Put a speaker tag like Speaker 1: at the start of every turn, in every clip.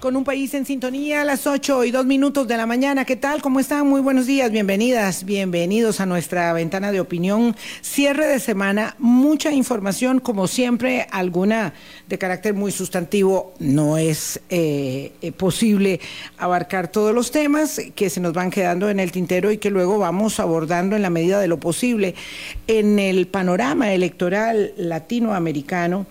Speaker 1: Con un país en sintonía a las 8 y 2 minutos de la mañana. ¿Qué tal? ¿Cómo están? Muy buenos días. Bienvenidas, bienvenidos a nuestra ventana de opinión. Cierre de semana, mucha información, como siempre, alguna de carácter muy sustantivo. No es eh, eh, posible abarcar todos los temas que se nos van quedando en el tintero y que luego vamos abordando en la medida de lo posible. En el panorama electoral latinoamericano,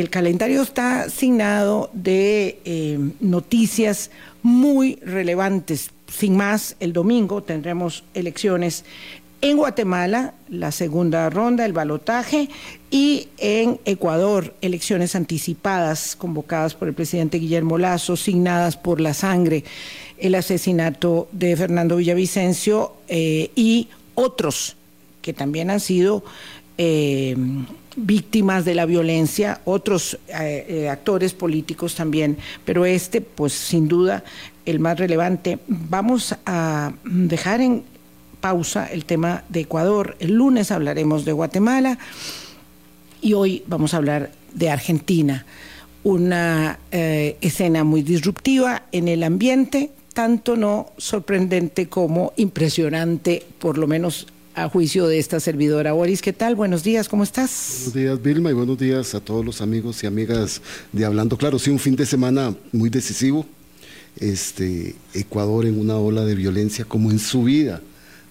Speaker 1: el calendario está asignado de eh, noticias muy relevantes. Sin más, el domingo tendremos elecciones en Guatemala, la segunda ronda, el balotaje, y en Ecuador, elecciones anticipadas convocadas por el presidente Guillermo Lazo, signadas por la sangre, el asesinato de Fernando Villavicencio eh, y otros que también han sido eh, víctimas de la violencia, otros eh, eh, actores políticos también, pero este, pues sin duda, el más relevante. Vamos a dejar en pausa el tema de Ecuador. El lunes hablaremos de Guatemala y hoy vamos a hablar de Argentina. Una eh, escena muy disruptiva en el ambiente, tanto no sorprendente como impresionante, por lo menos a juicio de esta servidora. Boris, ¿qué tal? Buenos días, ¿cómo estás?
Speaker 2: Buenos días, Vilma, y buenos días a todos los amigos y amigas de Hablando Claro. Sí, un fin de semana muy decisivo. Este, Ecuador en una ola de violencia como en su vida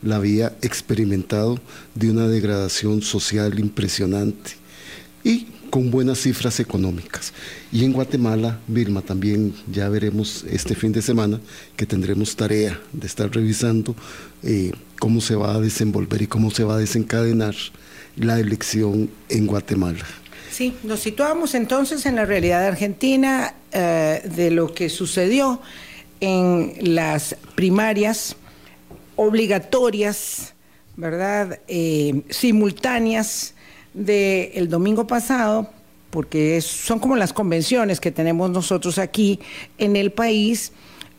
Speaker 2: la había experimentado de una degradación social impresionante. Y con buenas cifras económicas. Y en Guatemala, Vilma, también ya veremos este fin de semana que tendremos tarea de estar revisando eh, cómo se va a desenvolver y cómo se va a desencadenar la elección en Guatemala.
Speaker 1: Sí, nos situamos entonces en la realidad argentina eh, de lo que sucedió en las primarias obligatorias, ¿verdad? Eh, simultáneas del domingo pasado, porque son como las convenciones que tenemos nosotros aquí en el país,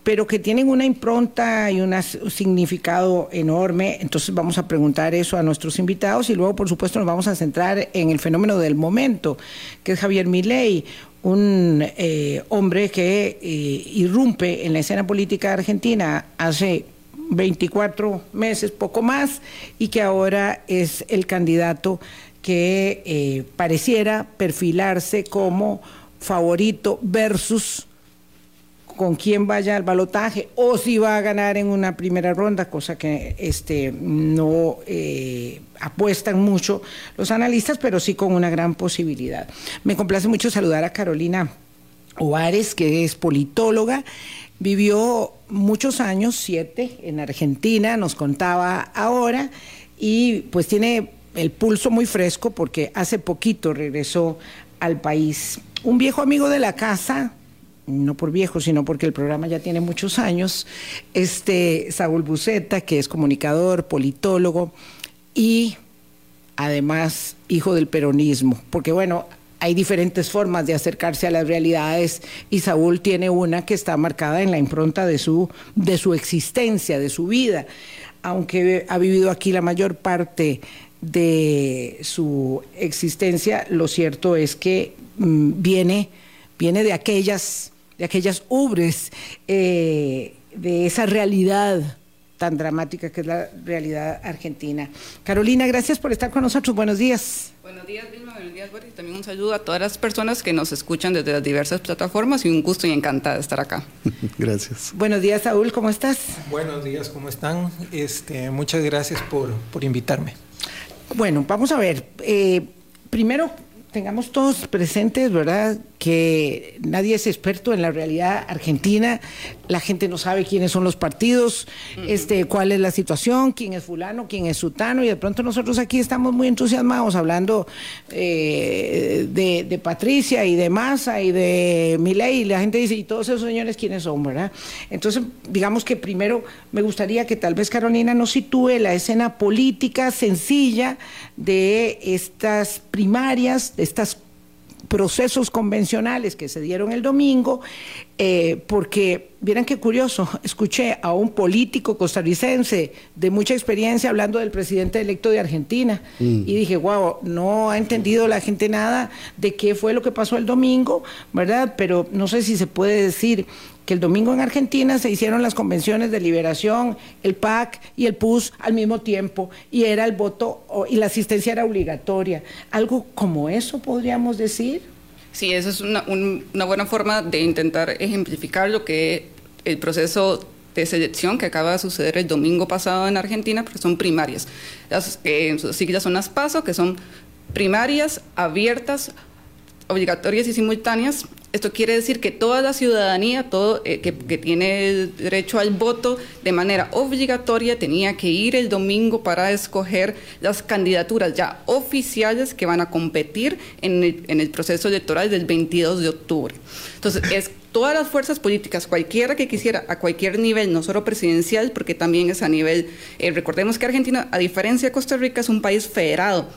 Speaker 1: pero que tienen una impronta y un significado enorme. Entonces vamos a preguntar eso a nuestros invitados y luego, por supuesto, nos vamos a centrar en el fenómeno del momento, que es Javier Milei, un eh, hombre que eh, irrumpe en la escena política argentina hace 24 meses, poco más, y que ahora es el candidato que eh, pareciera perfilarse como favorito versus con quién vaya al balotaje o si va a ganar en una primera ronda, cosa que este, no eh, apuestan mucho los analistas, pero sí con una gran posibilidad. Me complace mucho saludar a Carolina Ovares, que es politóloga, vivió muchos años, siete, en Argentina, nos contaba ahora, y pues tiene el pulso muy fresco porque hace poquito regresó al país. Un viejo amigo de la casa, no por viejo, sino porque el programa ya tiene muchos años, este Saúl Buceta, que es comunicador, politólogo y además hijo del peronismo, porque bueno, hay diferentes formas de acercarse a las realidades y Saúl tiene una que está marcada en la impronta de su, de su existencia, de su vida, aunque ha vivido aquí la mayor parte de su existencia, lo cierto es que mm, viene, viene de aquellas, de aquellas ubres, eh, de esa realidad tan dramática que es la realidad argentina. Carolina, gracias por estar con nosotros. Buenos días.
Speaker 3: Buenos días, Vilma. Buenos días, Boris. También un saludo a todas las personas que nos escuchan desde las diversas plataformas y un gusto y encantada de estar acá.
Speaker 2: Gracias.
Speaker 1: Buenos días, Saúl. ¿Cómo estás?
Speaker 4: Buenos días, ¿cómo están? Este, muchas gracias por, por invitarme.
Speaker 1: Bueno, vamos a ver. Eh, primero, tengamos todos presentes, ¿verdad? Que nadie es experto en la realidad argentina, la gente no sabe quiénes son los partidos, este, cuál es la situación, quién es fulano, quién es sutano, y de pronto nosotros aquí estamos muy entusiasmados hablando eh, de, Patricia y de Massa y de Milei, y la gente dice, ¿y todos esos señores quiénes son, verdad? Entonces, digamos que primero me gustaría que tal vez Carolina nos sitúe la escena política sencilla de estas primarias, de estos procesos convencionales que se dieron el domingo, eh, porque vieran qué curioso, escuché a un político costarricense de mucha experiencia hablando del presidente electo de Argentina mm. y dije, wow, no ha entendido la gente nada de qué fue lo que pasó el domingo, ¿verdad? Pero no sé si se puede decir que el domingo en Argentina se hicieron las convenciones de liberación, el PAC y el PUS al mismo tiempo, y era el voto y la asistencia era obligatoria. Algo como eso podríamos decir.
Speaker 3: Sí, esa es una, buena forma de intentar ejemplificar lo que el proceso de selección que acaba de suceder el domingo pasado en Argentina, porque son primarias. Las en sus siglas son las PASO, que son primarias abiertas, obligatorias y simultáneas esto quiere decir que toda la ciudadanía, todo eh, que, tiene derecho al voto de manera obligatoria, tenía que ir el domingo para escoger las candidaturas ya oficiales que van a competir en el, proceso electoral del 22 de octubre. Entonces, es todas las fuerzas políticas, cualquiera que quisiera, a cualquier nivel, no solo presidencial, porque también es a nivel, eh, recordemos que Argentina, a diferencia de Costa Rica, es un país federado.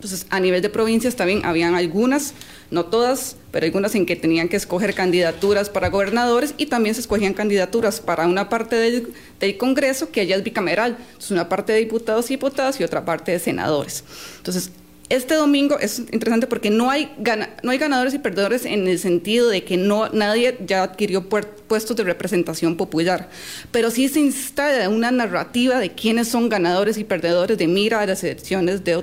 Speaker 3: Entonces, a nivel de provincias también habían algunas no todas, pero algunas en que tenían que escoger candidaturas para gobernadores y también se escogían candidaturas para una parte del, Congreso que allá es bicameral, entonces una parte de diputados y diputadas y otra parte de senadores. Entonces, este domingo es interesante porque no hay, no hay ganadores y perdedores en el sentido de que no, nadie ya adquirió puestos de representación popular, pero sí se instala una narrativa de quiénes son ganadores y perdedores de mira a las elecciones de,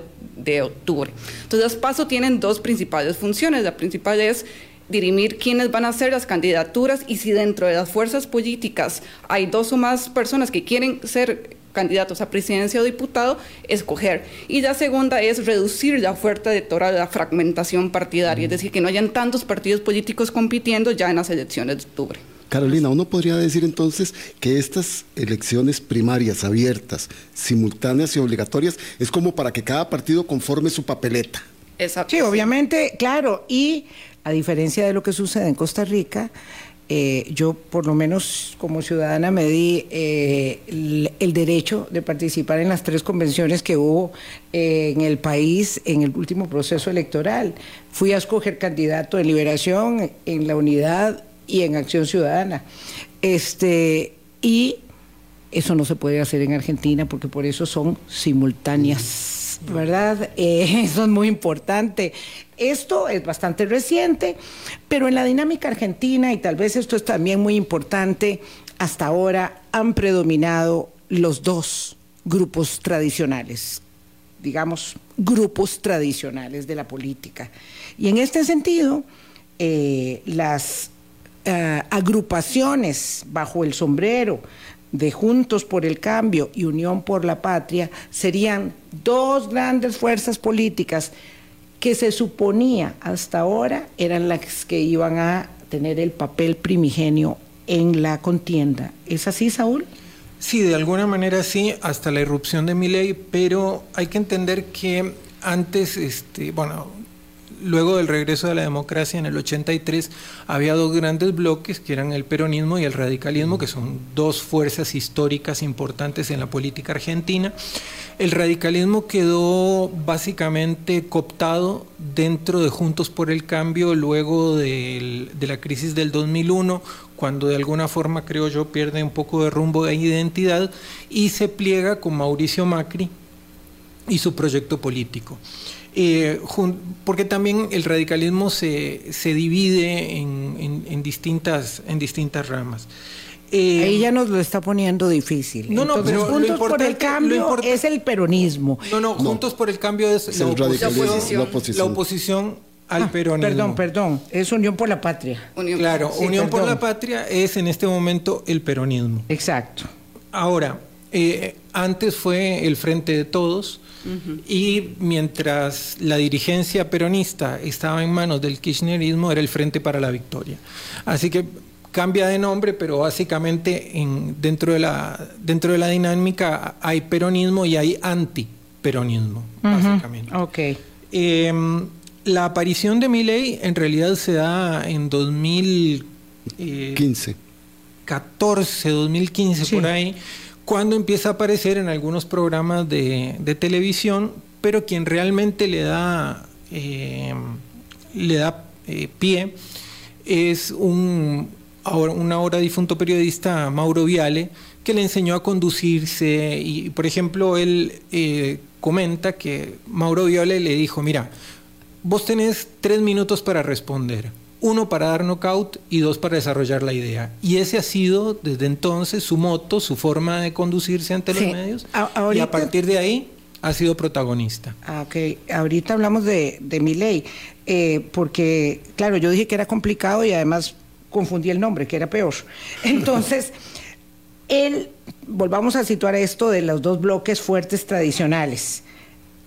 Speaker 3: de octubre. Entonces, PASO tienen dos principales funciones. La principal es dirimir quiénes van a ser las candidaturas y si dentro de las fuerzas políticas hay dos o más personas que quieren ser candidatos a presidencia o diputado, escoger. Y la segunda es reducir la oferta electoral, la fragmentación partidaria, es decir, que no hayan tantos partidos políticos compitiendo ya en las elecciones de octubre.
Speaker 2: Carolina, uno podría decir entonces que estas elecciones primarias abiertas, simultáneas y obligatorias es como para que cada partido conforme su papeleta.
Speaker 1: Exacto. Sí, obviamente, claro, y a diferencia de lo que sucede en Costa Rica, eh, yo por lo menos como ciudadana me di eh, el, derecho de participar en las tres convenciones que hubo eh, en el país en el último proceso electoral. Fui a escoger candidato en Liberación, en la Unidad y en Acción Ciudadana. Este, y eso no se puede hacer en Argentina porque por eso son simultáneas, ¿verdad? eso es muy importante. Esto es bastante reciente, pero en la dinámica argentina, y tal vez esto es también muy importante, hasta ahora han predominado los dos grupos tradicionales, digamos, grupos tradicionales de la política. Y en este sentido, eh, las eh, agrupaciones bajo el sombrero de Juntos por el Cambio y Unión por la Patria serían dos grandes fuerzas políticas que se suponía hasta ahora eran las que iban a tener el papel primigenio en la contienda. ¿Es así, Saúl?
Speaker 4: Sí, de alguna manera sí, hasta la irrupción de mi ley, pero hay que entender que antes, este, bueno, luego del regreso de la democracia en el 83, había dos grandes bloques, que eran el peronismo y el radicalismo, que son dos fuerzas históricas importantes en la política argentina. El radicalismo quedó básicamente cooptado dentro de Juntos por el Cambio luego de la crisis del 2001, cuando de alguna forma, creo yo, pierde un poco de rumbo de identidad y se pliega con Mauricio Macri y su proyecto político. Eh, porque también el radicalismo se, divide en, distintas, en distintas ramas.
Speaker 1: Eh, Ahí ya nos lo está poniendo difícil. No, no, pero Juntos por el Cambio es el peronismo.
Speaker 4: No, no, Juntos por el Cambio es, la, oposición, la, oposición, al ah, peronismo.
Speaker 1: Perdón, perdón, es Unión por la Patria.
Speaker 4: claro, Unión por la Patria es en este momento el peronismo.
Speaker 1: Exacto.
Speaker 4: Ahora, eh, antes fue el Frente de Todos, y mientras la dirigencia peronista estaba en manos del kirchnerismo, era el Frente para la Victoria. Así que cambia de nombre, pero básicamente en, dentro, de la, dentro de la dinámica hay peronismo y hay antiperonismo, básicamente.
Speaker 1: Okay.
Speaker 4: Em, la aparición de mi ley en realidad se da en 2015. 14, 2015, por ahí cuando empieza a aparecer en algunos programas de, televisión, pero quien realmente le da, eh, le da eh, pie es un ahora, un ahora difunto periodista, Mauro Viale, que le enseñó a conducirse y, por ejemplo, él eh, comenta que Mauro Viale le dijo, mira, vos tenés tres minutos para responder uno para dar knockout y dos para desarrollar la idea. Y ese ha sido desde entonces su moto, su forma de conducirse ante los medios. y a partir de ahí ha sido protagonista.
Speaker 1: Ah, ok. Ahorita hablamos de, de mi ley, eh, porque, claro, yo dije que era complicado y además confundí el nombre, que era peor. Entonces, él, volvamos a situar esto de los dos bloques fuertes tradicionales.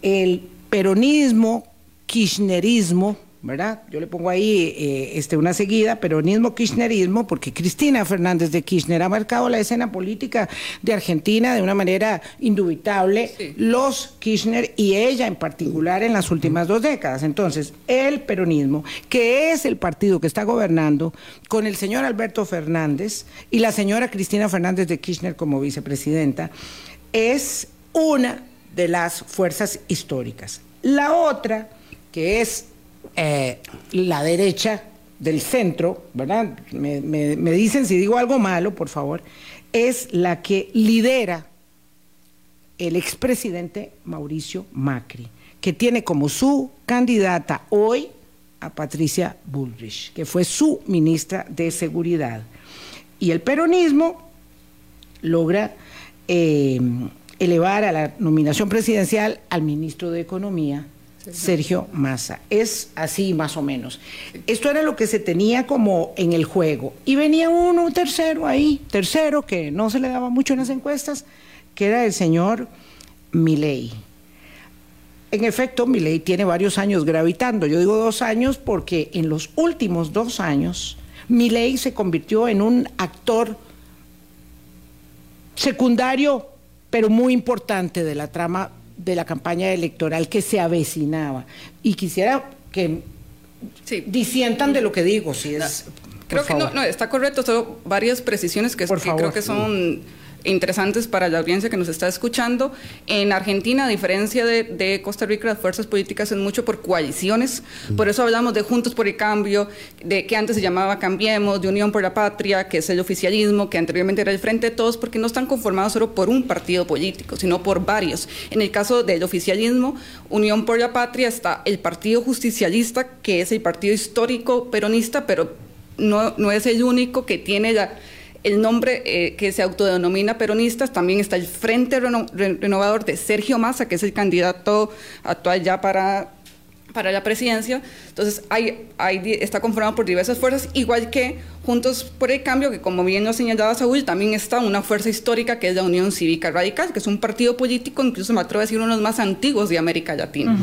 Speaker 1: El peronismo, kirchnerismo, ¿verdad? Yo le pongo ahí eh, este, una seguida, peronismo, kirchnerismo, porque Cristina Fernández de Kirchner ha marcado la escena política de Argentina de una manera indubitable, los Kirchner y ella en particular en las últimas dos décadas. Entonces, el peronismo, que es el partido que está gobernando con el señor Alberto Fernández y la señora Cristina Fernández de Kirchner como vicepresidenta, es una de las fuerzas históricas. La otra, que es eh, la derecha del centro, ¿verdad? Me, dicen si digo algo malo, por favor, es la que lidera el expresidente Mauricio Macri, que tiene como su candidata hoy a Patricia Bullrich, que fue su ministra de Seguridad. Y el peronismo logra eh, elevar a la nominación presidencial al ministro de Economía, Sergio Massa. Es así más o menos. Esto era lo que se tenía como en el juego. Y venía uno, tercero ahí, tercero, que no se le daba mucho en las encuestas, que era el señor Milei. En efecto, Milei tiene varios años gravitando. Yo digo dos años porque en los últimos dos años, Milei se convirtió en un actor secundario, pero muy importante de la trama de la campaña electoral que se avecinaba. Y quisiera que disientan de lo que digo, si es...
Speaker 3: Creo que no, no, está correcto, solo varias precisiones que, que creo que son interesantes para la audiencia que nos está escuchando. En Argentina, a diferencia de, Costa Rica, las fuerzas políticas son mucho por coaliciones. Por eso hablamos de Juntos por el Cambio, de que antes se llamaba Cambiemos, de Unión por la Patria, que es el oficialismo, que anteriormente era el Frente de Todos, porque no están conformados solo por un partido político, sino por varios. En el caso del oficialismo, Unión por la Patria está el Partido Justicialista, que es el partido histórico peronista, pero no, no es el único que tiene la el nombre eh, que se autodenomina peronistas, también está el Frente Renovador de Sergio Massa, que es el candidato actual ya para, para la presidencia. Entonces, hay, hay, está conformado por diversas fuerzas, igual que Juntos por el Cambio, que como bien lo señalaba Saúl, también está una fuerza histórica que es la Unión Cívica Radical, que es un partido político, incluso me atrevo a decir, uno de los más antiguos de América Latina.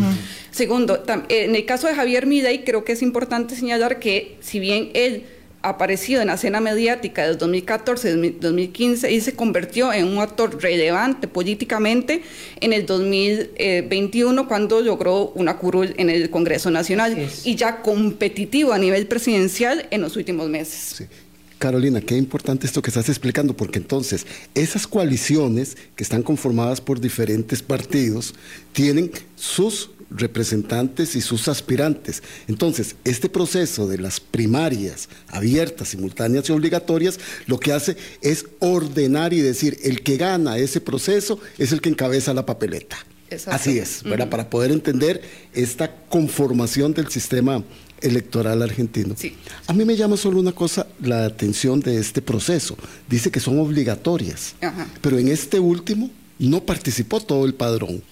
Speaker 3: Segundo, en el caso de Javier Milei, creo que es importante señalar que si bien él aparecido en la escena mediática del 2014-2015 y se convirtió en un actor relevante políticamente en el 2021 cuando logró una curul en el Congreso Nacional y ya competitivo a nivel presidencial en los últimos meses.
Speaker 2: Carolina, qué importante esto que estás explicando, porque entonces esas coaliciones que están conformadas por diferentes partidos tienen sus representantes y sus aspirantes. Entonces, este proceso de las primarias abiertas, simultáneas y obligatorias, lo que hace es ordenar y decir, el que gana ese proceso es el que encabeza la papeleta. Así es, ¿verdad? Para poder entender esta conformación del sistema electoral argentino. A mí me llama solo una cosa la atención de este proceso. Dice que son obligatorias, pero en este último no participó todo el padrón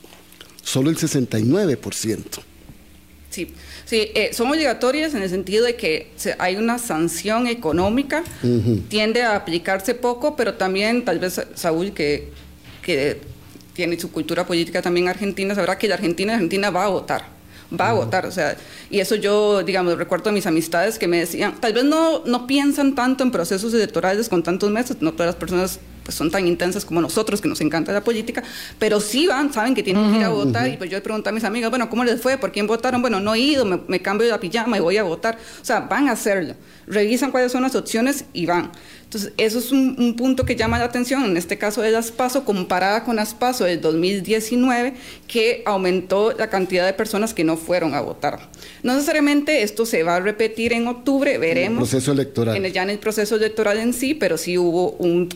Speaker 2: solo el 69%.
Speaker 3: Sí, sí eh, son obligatorias en el sentido de que hay una sanción económica, tiende a aplicarse poco, pero también tal vez Saúl, que, que tiene su cultura política también argentina, sabrá que la Argentina, Argentina va a votar va a votar, o sea, y eso yo, digamos, recuerdo a mis amistades que me decían, tal vez no, no piensan tanto en procesos electorales con tantos meses, no todas las personas pues son tan intensas como nosotros, que nos encanta la política, pero sí van, saben que tienen que ir a votar. Y pues yo le pregunto a mis amigas, bueno, ¿cómo les fue? ¿Por quién votaron? Bueno, no he ido, me, cambio de la pijama y voy a votar. O sea, van a hacerlo. Revisan cuáles son las opciones y van. Entonces, eso es un, punto que llama la atención, en este caso de las PASO, comparada con las PASO del 2019, que aumentó la cantidad de personas que no fueron a votar. No necesariamente esto se va a repetir en octubre, veremos.
Speaker 2: el proceso electoral.
Speaker 3: En ya en el proceso electoral en sí, pero sí hubo un,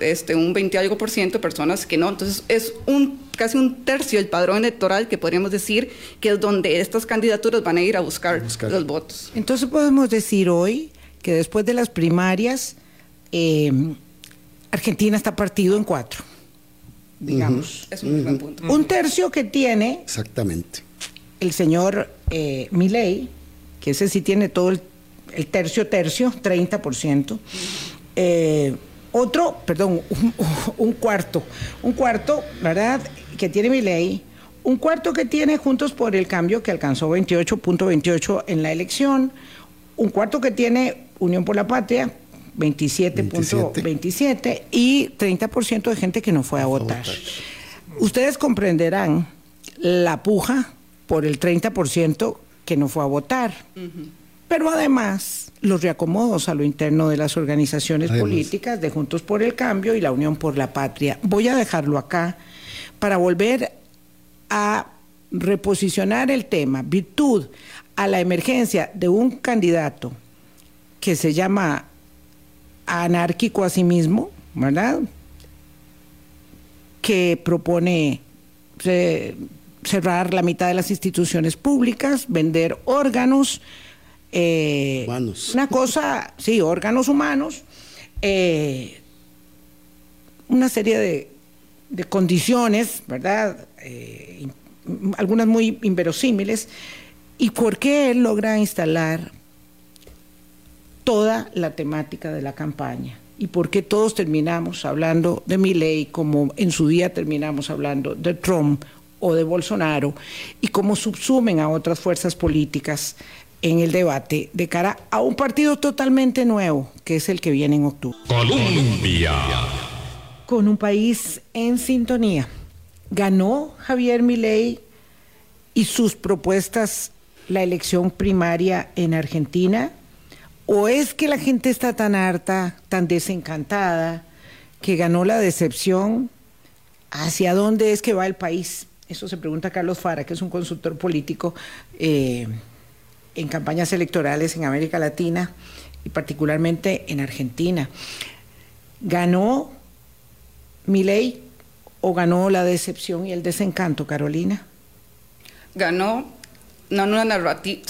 Speaker 3: este, un 20 algo por ciento de personas que no. Entonces, es un casi un tercio del padrón electoral que podríamos decir que es donde estas candidaturas van a ir a buscar. los votos.
Speaker 1: Entonces, podemos decir hoy que después de las primarias, eh, Argentina está partido en cuatro, digamos.
Speaker 3: Es un buen punto.
Speaker 1: Un tercio que tiene.
Speaker 2: Exactamente.
Speaker 1: El señor eh, Milei, que ese sí tiene todo el, tercio tercio, 30%. Eh, otro, perdón, un, cuarto, un cuarto, ¿verdad? Que tiene Milei, un cuarto que tiene Juntos por el Cambio, que alcanzó 28.28 en la elección, un cuarto que tiene Unión por la Patria, 27.27 y 30% de gente que no fue a, votar. Ustedes comprenderán la puja por el 30% que no fue a votar. Pero además, los reacomodos a lo interno de las organizaciones políticas de Juntos por el Cambio y la Unión por la Patria. Voy a dejarlo acá para volver a reposicionar el tema, virtud a la emergencia de un candidato que se llama anárquico a sí mismo, ¿verdad? Que propone cerrar la mitad de las instituciones públicas, vender órganos.
Speaker 2: Eh, humanos.
Speaker 1: Una cosa, sí, órganos humanos. Eh, una serie de, condiciones, ¿verdad? Eh, algunas muy inverosímiles. ¿Y por qué él logra instalar toda la temática de la campaña y por qué todos terminamos hablando de ley como en su día terminamos hablando de Trump o de Bolsonaro y cómo subsumen a otras fuerzas políticas en el debate de cara a un partido totalmente nuevo, que es el que viene en octubre. Colombia. Con un país en sintonía. Ganó Javier Milei y sus propuestas la elección primaria en Argentina ¿O es que la gente está tan harta, tan desencantada, que ganó la decepción? ¿Hacia dónde es que va el país? Eso se pregunta Carlos Fara, que es un consultor político eh, en campañas electorales en América Latina y particularmente en Argentina. ¿Ganó ley o ganó la decepción y el desencanto, Carolina?
Speaker 3: Ganó, no una narrativa,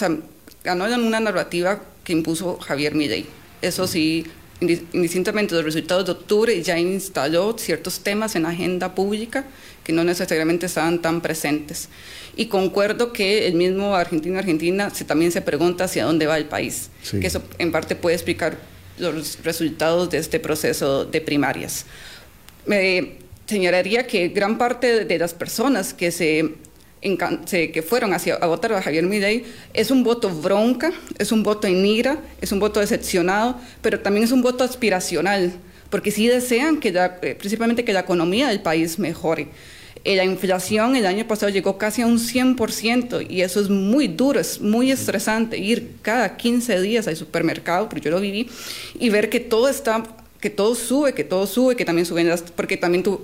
Speaker 3: ganó en una narrativa que impuso Javier Milei. Eso sí, indistintamente de los resultados de octubre, ya instaló ciertos temas en la agenda pública que no necesariamente estaban tan presentes. Y concuerdo que el mismo Argentina-Argentina se, también se pregunta hacia dónde va el país, que eso en parte puede explicar los resultados de este proceso de primarias. Me señalaría que gran parte de las personas que se que fueron hacia, a votar a Javier Milei es un voto bronca, es un voto en ira, es un voto decepcionado, pero también es un voto aspiracional, porque sí desean que eh, principalmente que la economía del país mejore. Eh, la inflación el año pasado llegó casi a un 100% y eso es muy duro, es muy estresante ir cada 15 días al supermercado, porque yo lo viví, y ver que todo está que todo sube, que todo sube, que también suben las, porque también tú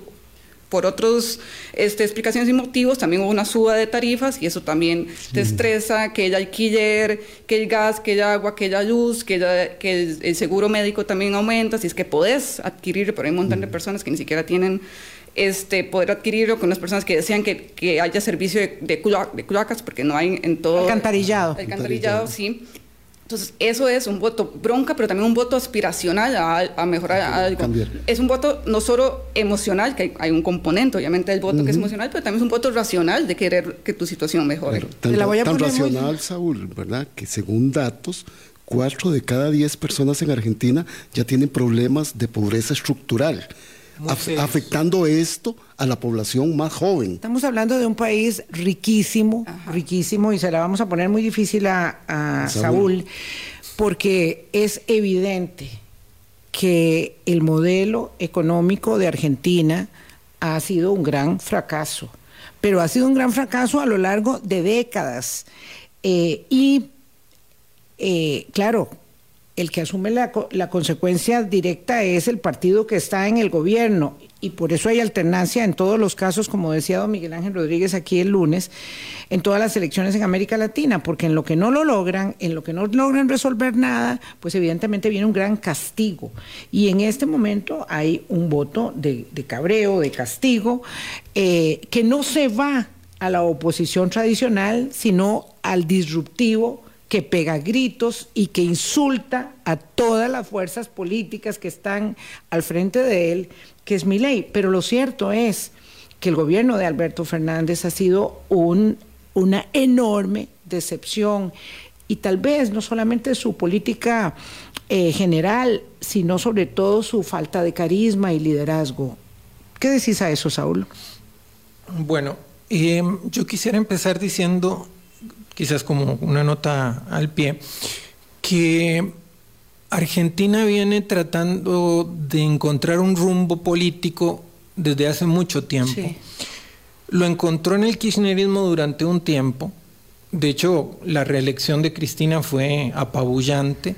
Speaker 3: por otras este, explicaciones y motivos, también hubo una suba de tarifas y eso también te estresa, que el alquiler, que el gas, que el agua, que la luz, que, que el, seguro médico también aumenta, si es que podés adquirirlo, pero hay un montón de personas que ni siquiera tienen este, poder adquirirlo, con las personas que decían que, que haya servicio de, de, cloacas, porque no hay en todo...
Speaker 1: Alcantarillado.
Speaker 3: Alcantarillado, sí. Entonces, eso es un voto bronca, pero también un voto aspiracional a, mejorar algo. Es un voto no solo emocional, que hay, un componente, obviamente, del voto que es emocional, pero también es un voto racional de querer que tu situación mejore.
Speaker 2: tan, racional, Saúl, ¿verdad? Que según datos, cuatro de cada diez personas en Argentina ya tienen problemas de pobreza estructural afectando esto a la población más joven.
Speaker 1: Estamos hablando de un país riquísimo, riquísimo, y se la vamos a poner muy difícil a, Saúl. porque es evidente que el modelo económico de Argentina ha sido un gran fracaso, pero ha sido un gran fracaso a lo largo de décadas. Eh, y, eh, claro, el que asume la, consecuencia directa es el partido que está en el gobierno y por eso hay alternancia en todos los casos, como decía don Miguel Ángel Rodríguez aquí el lunes, en todas las elecciones en América Latina, porque en lo que no lo logran, en lo que no logran resolver nada, pues evidentemente viene un gran castigo. Y en este momento hay un voto de, cabreo, de castigo, eh, que no se va a la oposición tradicional, sino al disruptivo que pega gritos y que insulta a todas las fuerzas políticas que están al frente de él, que es mi ley. Pero lo cierto es que el gobierno de Alberto Fernández ha sido un, una enorme decepción y tal vez no solamente su política eh, general, sino sobre todo su falta de carisma y liderazgo. ¿Qué decís a eso, Saúl?
Speaker 4: Bueno, eh, yo quisiera empezar diciendo quizás como una nota al pie, que Argentina viene tratando de encontrar un rumbo político desde hace mucho tiempo. Lo encontró en el kirchnerismo durante un tiempo. De hecho, la reelección de Cristina fue apabullante,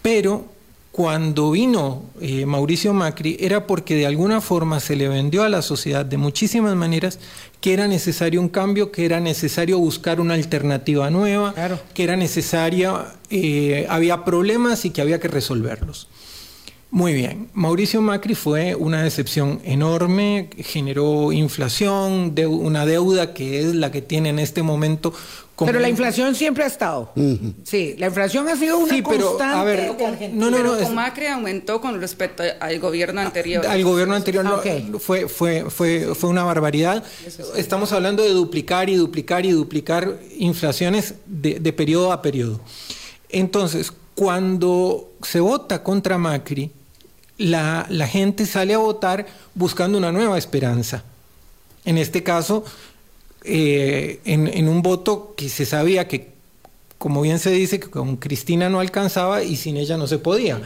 Speaker 4: pero cuando vino eh, Mauricio Macri era porque de alguna forma se le vendió a la sociedad de muchísimas maneras que era necesario un cambio, que era necesario buscar una alternativa nueva, que era necesaria, eh, había problemas y que había que resolverlos. Muy bien, Mauricio Macri fue una decepción enorme, generó inflación, una deuda que es la que tiene en este momento
Speaker 1: pero la inflación siempre ha estado. Sí, la inflación ha sido una sí, pero, A ver,
Speaker 3: no, no, no, con Macri aumentó con respecto al gobierno anterior.
Speaker 4: Al gobierno anterior no, fue, fue, fue, fue una barbaridad. Estamos hablando de duplicar y duplicar y duplicar inflaciones de, de periodo a periodo. Entonces, cuando se vota contra Macri, la, la gente sale a votar buscando una nueva esperanza. En este caso, eh, en, un voto que se sabía que, como bien se dice, que con Cristina no alcanzaba y sin ella no se podía,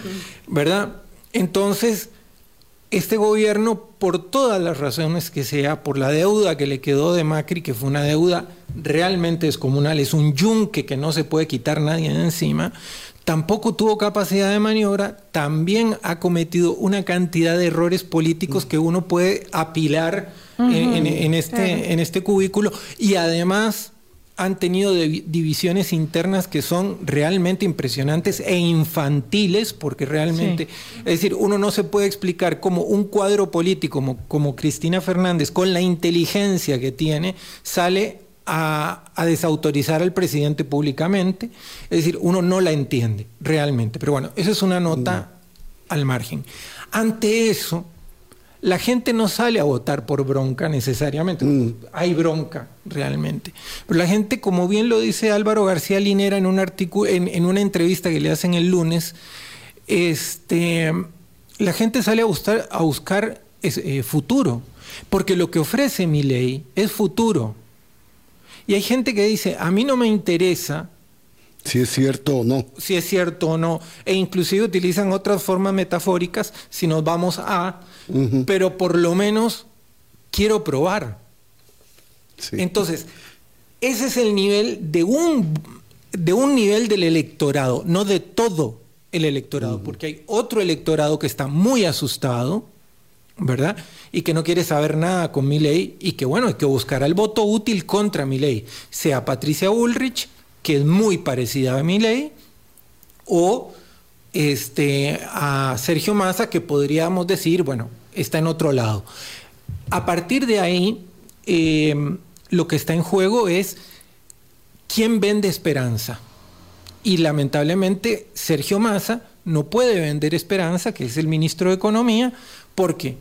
Speaker 4: ¿verdad? Entonces, este gobierno, por todas las razones que sea, por la deuda que le quedó de Macri, que fue una deuda realmente descomunal, es un yunque que no se puede quitar nadie de encima, tampoco tuvo capacidad de maniobra, también ha cometido una cantidad de errores políticos que uno puede apilar en, este, en este cubículo. Y además han tenido divisiones internas que son realmente impresionantes e infantiles, porque realmente, es decir, uno no se puede explicar cómo un cuadro político como, como Cristina Fernández, con la inteligencia que tiene, sale a, a, desautorizar al presidente públicamente. Es decir, uno no la entiende realmente. Pero bueno, esa es una nota al margen. Ante eso, la gente no sale a votar por bronca necesariamente, mm. hay bronca realmente. Pero la gente, como bien lo dice Álvaro García Linera en, un en, una entrevista que le hacen el lunes, este, la gente sale a buscar, a buscar eh, futuro, porque lo que ofrece mi ley es futuro. Y hay gente que dice, a mí no me interesa
Speaker 2: si es cierto o no.
Speaker 4: Si es cierto o no. E inclusive utilizan otras formas metafóricas si nos vamos a, pero por lo menos quiero probar. Entonces, ese es el nivel de un, de un nivel del electorado, no de todo el electorado, porque hay otro electorado que está muy asustado, ¿verdad? Y que no quiere saber nada con mi ley y que bueno, que buscar el voto útil contra mi ley, sea Patricia Ulrich, que es muy parecida a mi ley, o este, a Sergio Massa, que podríamos decir, bueno, está en otro lado. A partir de ahí, em, lo que está en juego es quién vende esperanza. Y lamentablemente Sergio Massa no puede vender esperanza, que es el ministro de Economía, porque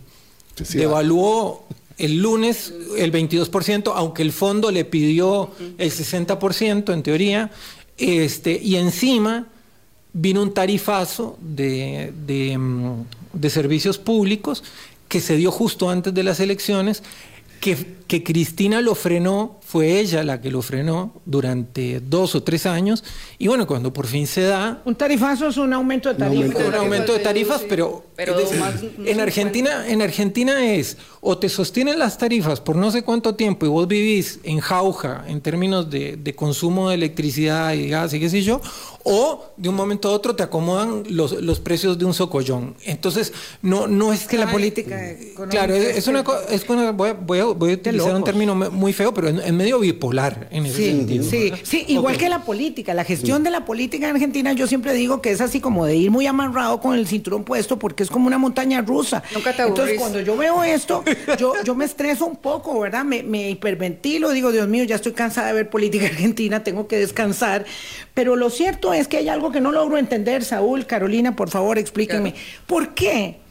Speaker 4: devaluó el lunes el 22%, aunque el fondo le pidió el 60% en teoría, este, y encima vino un tarifazo de, mm, de, servicios públicos que se dio justo antes de las elecciones, que, que Cristina lo frenó fue ella la que lo frenó durante dos o tres años. Y bueno, cuando por fin se da...
Speaker 1: Un tarifazo es un aumento de tarifas.
Speaker 4: Un aumento, de tarifas, pero, en, Argentina, en Argentina es o te sostienen las tarifas por no sé cuánto tiempo y vos vivís en jauja en términos de, de consumo de electricidad y gas y qué sé yo, o de un momento a otro te acomodan los, los precios de un socollón. Entonces, no, no es
Speaker 1: que la política
Speaker 4: Claro, es, una, es una voy a, voy a, utilizar un término muy feo, pero es, medio bipolar en ese sentido.
Speaker 1: Sí, sí, igual que la política, la gestión de la política en Argentina, yo siempre digo que es así como de ir muy amarrado con el cinturón puesto, porque es como una montaña rusa.
Speaker 3: Nunca te
Speaker 1: Entonces, cuando yo veo esto, yo, yo me estreso un poco, ¿verdad? Me, me hiperventilo, digo, Dios mío, ya estoy cansada de ver política argentina, tengo que descansar. Pero lo cierto es que hay algo que no logro entender, Saúl, Carolina, por favor, explíquenme. ¿Por qué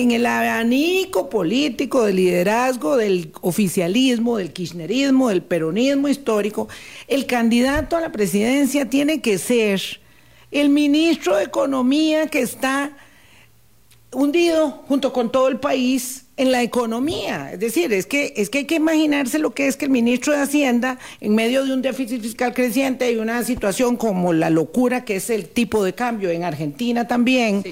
Speaker 1: en el abanico político del liderazgo del oficialismo, del kirchnerismo, del peronismo histórico, el candidato a la presidencia tiene que ser el ministro de Economía que está hundido junto con todo el país en la economía. Es decir, es que, es que hay que imaginarse lo que es que el ministro de Hacienda, en medio de un déficit fiscal creciente y una situación como la locura que es el tipo de cambio en Argentina también,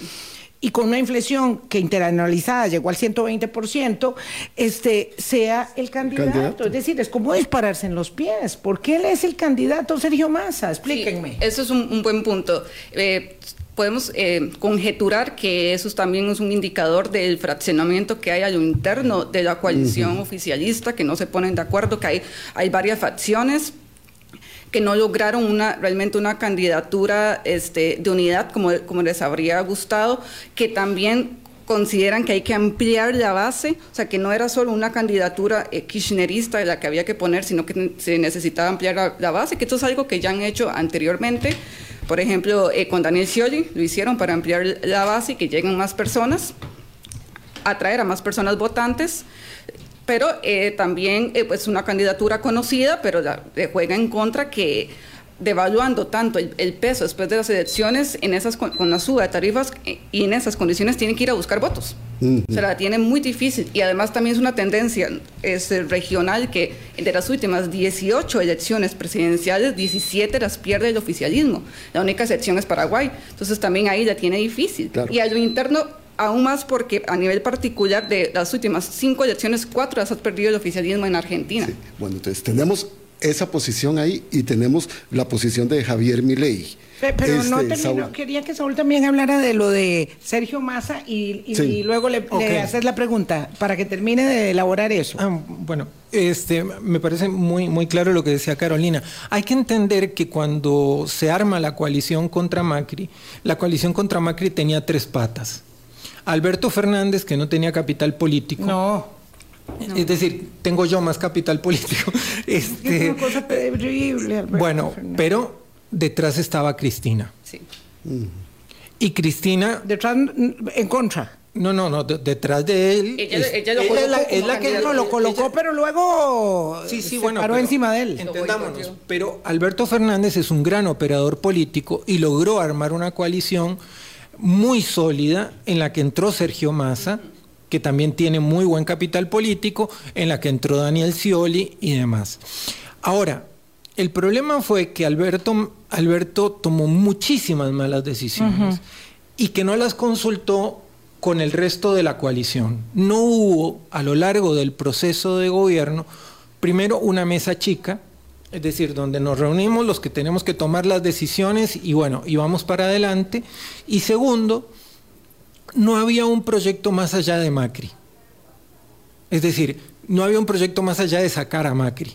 Speaker 1: y con una inflación que interanualizada llegó al 120%, este, sea el candidato. Es decir, es como dispararse en los pies. ¿Por qué él es el candidato Sergio Massa? Explíquenme.
Speaker 3: eso es un, buen punto. Eh, podemos eh, conjeturar que eso también es un indicador del fraccionamiento que hay a lo interno de la coalición oficialista, que no se ponen de acuerdo, que hay, hay varias facciones que no lograron una, realmente una candidatura este, de unidad como, como les habría gustado, que también consideran que hay que ampliar la base, o sea, que no era solo una candidatura eh, kirchnerista la que había que poner, sino que se necesitaba ampliar la, la, base, que esto es algo que ya han hecho anteriormente. Por ejemplo, eh, con Daniel Scioli lo hicieron para ampliar la base y que lleguen más personas, atraer a más personas votantes pero eh, también eh, pues una candidatura conocida, pero juega en contra que devaluando tanto el, peso después de las elecciones en esas con, la suba de tarifas y en esas condiciones tienen que ir a buscar votos. Se la tiene muy difícil y además también es una tendencia es, regional que de las últimas 18 elecciones presidenciales, 17 las pierde el oficialismo. La única excepción es Paraguay. Entonces también ahí la tiene difícil. Y a lo interno aún más porque a nivel particular de las últimas cinco elecciones, cuatro las ha perdido el oficialismo en Argentina.
Speaker 2: Bueno, entonces tenemos esa posición ahí y tenemos la posición de Javier Milei.
Speaker 1: Pero, no este, termino, quería que Saúl también hablara de lo de Sergio Massa y, luego le, haces la pregunta para que termine de elaborar eso.
Speaker 4: Ah, bueno, este, me parece muy, muy claro lo que decía Carolina. Hay que entender que cuando se arma la coalición contra Macri, la coalición contra Macri tenía tres patas. Alberto Fernández, que no tenía capital político.
Speaker 1: No
Speaker 4: es decir, tengo yo más capital político. Este,
Speaker 1: es una cosa terrible.
Speaker 4: bueno, pero detrás estaba Cristina.
Speaker 3: Sí.
Speaker 4: Y Cristina.
Speaker 1: Detrás, en contra.
Speaker 4: No, no, no, detrás de él.
Speaker 3: Ella, lo colocó.
Speaker 1: Es la, que lo colocó, pero luego sí, sí, bueno, paró encima de él.
Speaker 4: Entendámonos. Pero Alberto Fernández es un gran operador político y logró armar una coalición muy sólida en la que entró Sergio Massa que también tiene muy buen capital político, en la que entró Daniel Scioli y demás. Ahora, el problema fue que Alberto, Alberto tomó muchísimas malas decisiones y que no las consultó con el resto de la coalición. No hubo a lo largo del proceso de gobierno, primero una mesa chica, es decir, donde nos reunimos los que tenemos que tomar las decisiones y bueno, y vamos para adelante. Y segundo, no había un proyecto más allá de Macri. Es decir, no había un proyecto más allá de sacar a Macri.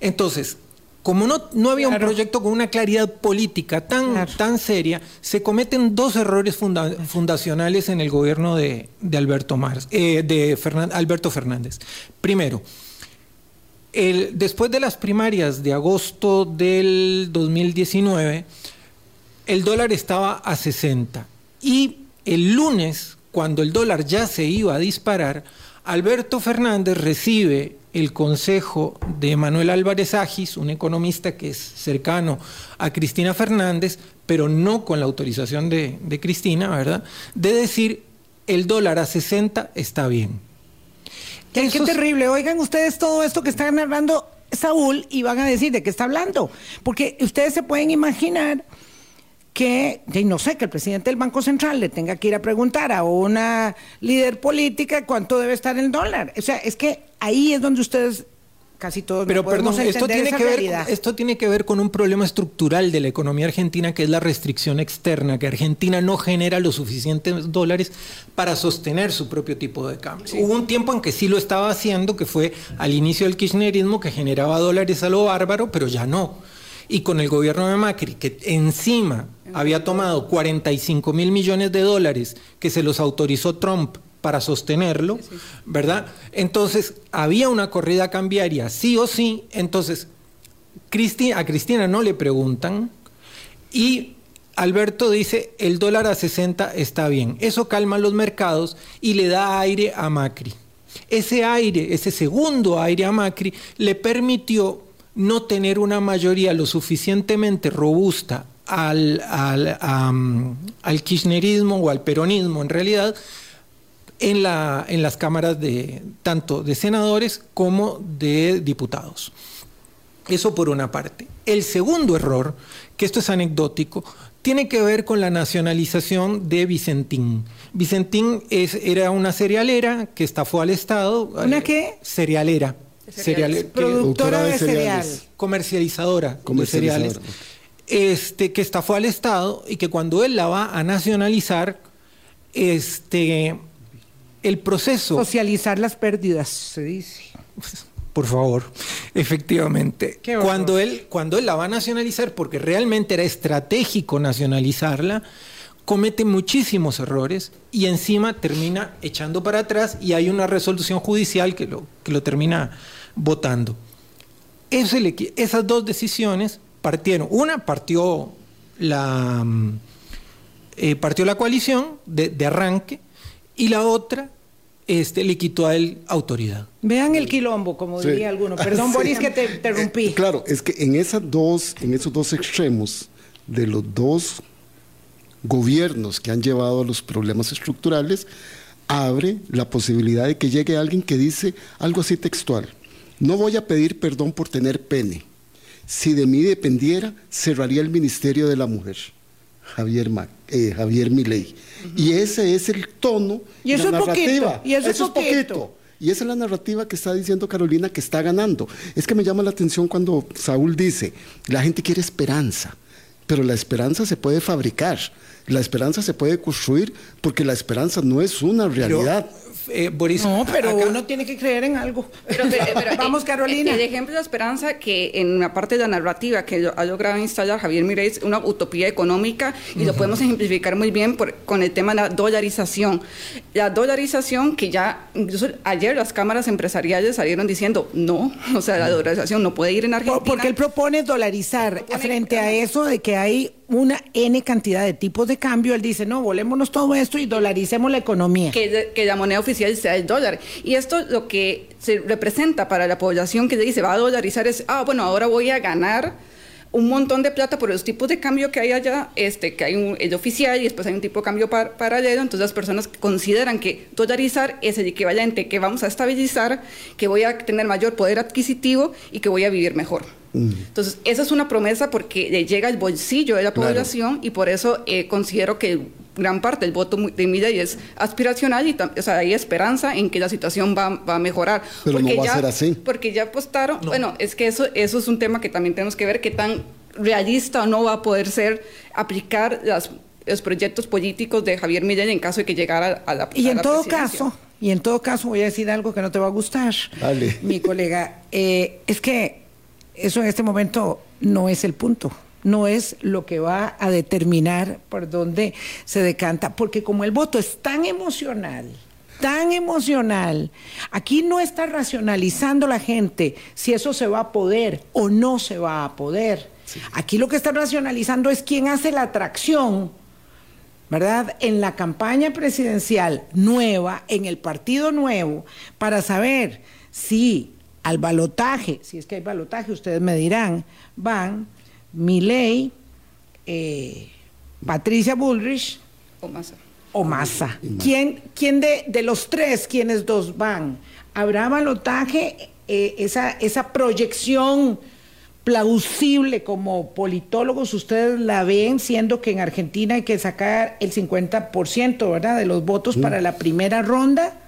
Speaker 4: Entonces, como no, no había un proyecto con una claridad política tan, tan seria, se cometen dos errores fundacionales en el gobierno de, Alberto, eh, de Alberto Fernández. Primero, el, después de las primarias de agosto del 2019, el dólar estaba a 60 y el lunes, cuando el dólar ya se iba a disparar, Alberto Fernández recibe el consejo de Manuel Álvarez Agis, un economista que es cercano a Cristina Fernández, pero no con la autorización de, Cristina, ¿verdad? De decir, el dólar a 60 está bien.
Speaker 1: Qué, terrible. Oigan ustedes todo esto que están hablando Saúl y van a decir de qué está hablando. Porque ustedes se pueden imaginar que, no sé, que el presidente del Banco Central le tenga que ir a preguntar a una líder política cuánto debe estar el dólar. O sea, es que ahí es donde ustedes casi todos
Speaker 4: Pero perdón, esto tiene que ver esto tiene que ver con un problema estructural de la economía argentina que es la restricción externa, que Argentina no genera los suficientes dólares para sostener su propio tipo de cambio. Hubo un tiempo en que sí lo estaba haciendo, que fue al inicio del kirchnerismo que generaba dólares a lo bárbaro, pero ya no. Y con el gobierno de Macri, que encima había tomado 45 mil millones de dólares que se los autorizó Trump para sostenerlo, ¿verdad? Entonces, había una corrida cambiaria, sí o sí. Entonces, a Cristina no le preguntan y Alberto dice, el dólar a 60 está bien. Eso calma los mercados y le da aire a Macri. Ese aire, ese segundo aire a Macri, le permitió no tener una mayoría lo suficientemente robusta al, al, kirchnerismo o al peronismo en realidad en, la, en las cámaras de tanto de senadores como de diputados. Eso por una parte. El segundo error, que esto es anecdótico, tiene que ver con la nacionalización de Vicentín. Vicentín es, era una cerealera que estafó al Estado.
Speaker 1: ¿Una qué?
Speaker 4: Cerealera.
Speaker 1: Productora de, cereales.
Speaker 4: Comercializadora, de cereales este, que estafó al Estado y que cuando él la va a nacionalizar, este, el proceso...
Speaker 1: Socializar las pérdidas, se dice.
Speaker 4: Por favor, efectivamente. Cuando él, cuando él la va a nacionalizar, porque realmente era estratégico nacionalizarla, comete muchísimos errores y encima termina echando para atrás y hay una resolución judicial que lo, que lo termina votando. Esas dos decisiones partieron. Una partió la, mm, eh, partió la coalición de, arranque y la otra este, le quitó a él autoridad.
Speaker 1: Vean el quilombo, como diría alguno. Perdón, Boris, que te interrumpí.
Speaker 2: Eh, claro, es que en, esas dos, en esos dos extremos de los dos gobiernos que han llevado a los problemas estructurales, abre la posibilidad de que llegue alguien que dice algo así textual. No voy a pedir perdón por tener pene si de mí dependiera, cerraría el Ministerio de la Mujer. Javier, eh, Javier Milei. Y ese es el tono
Speaker 1: y eso la narrativa. Y eso, es poquito.
Speaker 2: Y esa es la narrativa que está diciendo Carolina que está ganando. Es que me llama la atención cuando Saúl dice, la gente quiere esperanza, pero la esperanza se puede fabricar, la esperanza se puede construir, porque la esperanza no es una realidad.
Speaker 1: Eh, no, pero uno tiene que creer en algo. Pero, Vamos, Carolina.
Speaker 3: El, ejemplo de esperanza que en la parte de la narrativa que ha logrado instalar Javier Mirey es una utopía económica y lo podemos ejemplificar muy bien con el tema de la dolarización. La dolarización que ya, incluso ayer las cámaras empresariales salieron diciendo no, o sea, la dolarización no puede ir en Argentina.
Speaker 1: Porque él propone dolarizar frente a eso de que hay una N cantidad de tipos de cambio, él dice, no, volémonos todo esto y dolaricemos la economía.
Speaker 3: Que, la moneda oficial sea el dólar. Y esto lo que se representa para la población que dice, va a dolarizar es, ah, bueno, ahora voy a ganar un montón de plata por los tipos de cambio que hay allá, este, que hay un, el oficial y después hay un tipo de cambio paralelo, entonces las personas consideran que dolarizar es el equivalente que vamos a estabilizar, que voy a tener mayor poder adquisitivo y que voy a vivir mejor. Mm. Entonces, esa es una promesa porque le llega al bolsillo de la población y por eso eh, considero que gran parte del voto de Milley es aspiracional y o sea, hay esperanza en que la situación va, a mejorar.
Speaker 2: Pero
Speaker 3: porque
Speaker 2: no va
Speaker 3: ya,
Speaker 2: a ser así.
Speaker 3: Porque ya apostaron, bueno, es que eso, eso es un tema que también tenemos que ver qué tan realista o no va a poder ser aplicar los proyectos políticos de Javier Milley en caso de que llegara a la
Speaker 1: Y en todo caso, y en todo caso voy a decir algo que no te va a gustar, mi colega, eh, es que eso en este momento no es el punto no es lo que va a determinar por dónde se decanta, porque como el voto es tan emocional, tan emocional, aquí no está racionalizando la gente si eso se va a poder o no se va a poder. Aquí lo que está racionalizando es quién hace la atracción, ¿verdad? En la campaña presidencial nueva, en el partido nuevo, para saber si al balotaje, si es que hay balotaje, ustedes me dirán, van Miley, eh, Patricia Bullrich
Speaker 3: o Massa.
Speaker 1: O ¿Quién, quién de, de, los tres, quiénes dos van? ¿Habrá balotaje eh, esa, esa proyección plausible como politólogos ustedes la ven, siendo que en Argentina hay que sacar el 50%, ¿verdad?, de los votos para la primera ronda.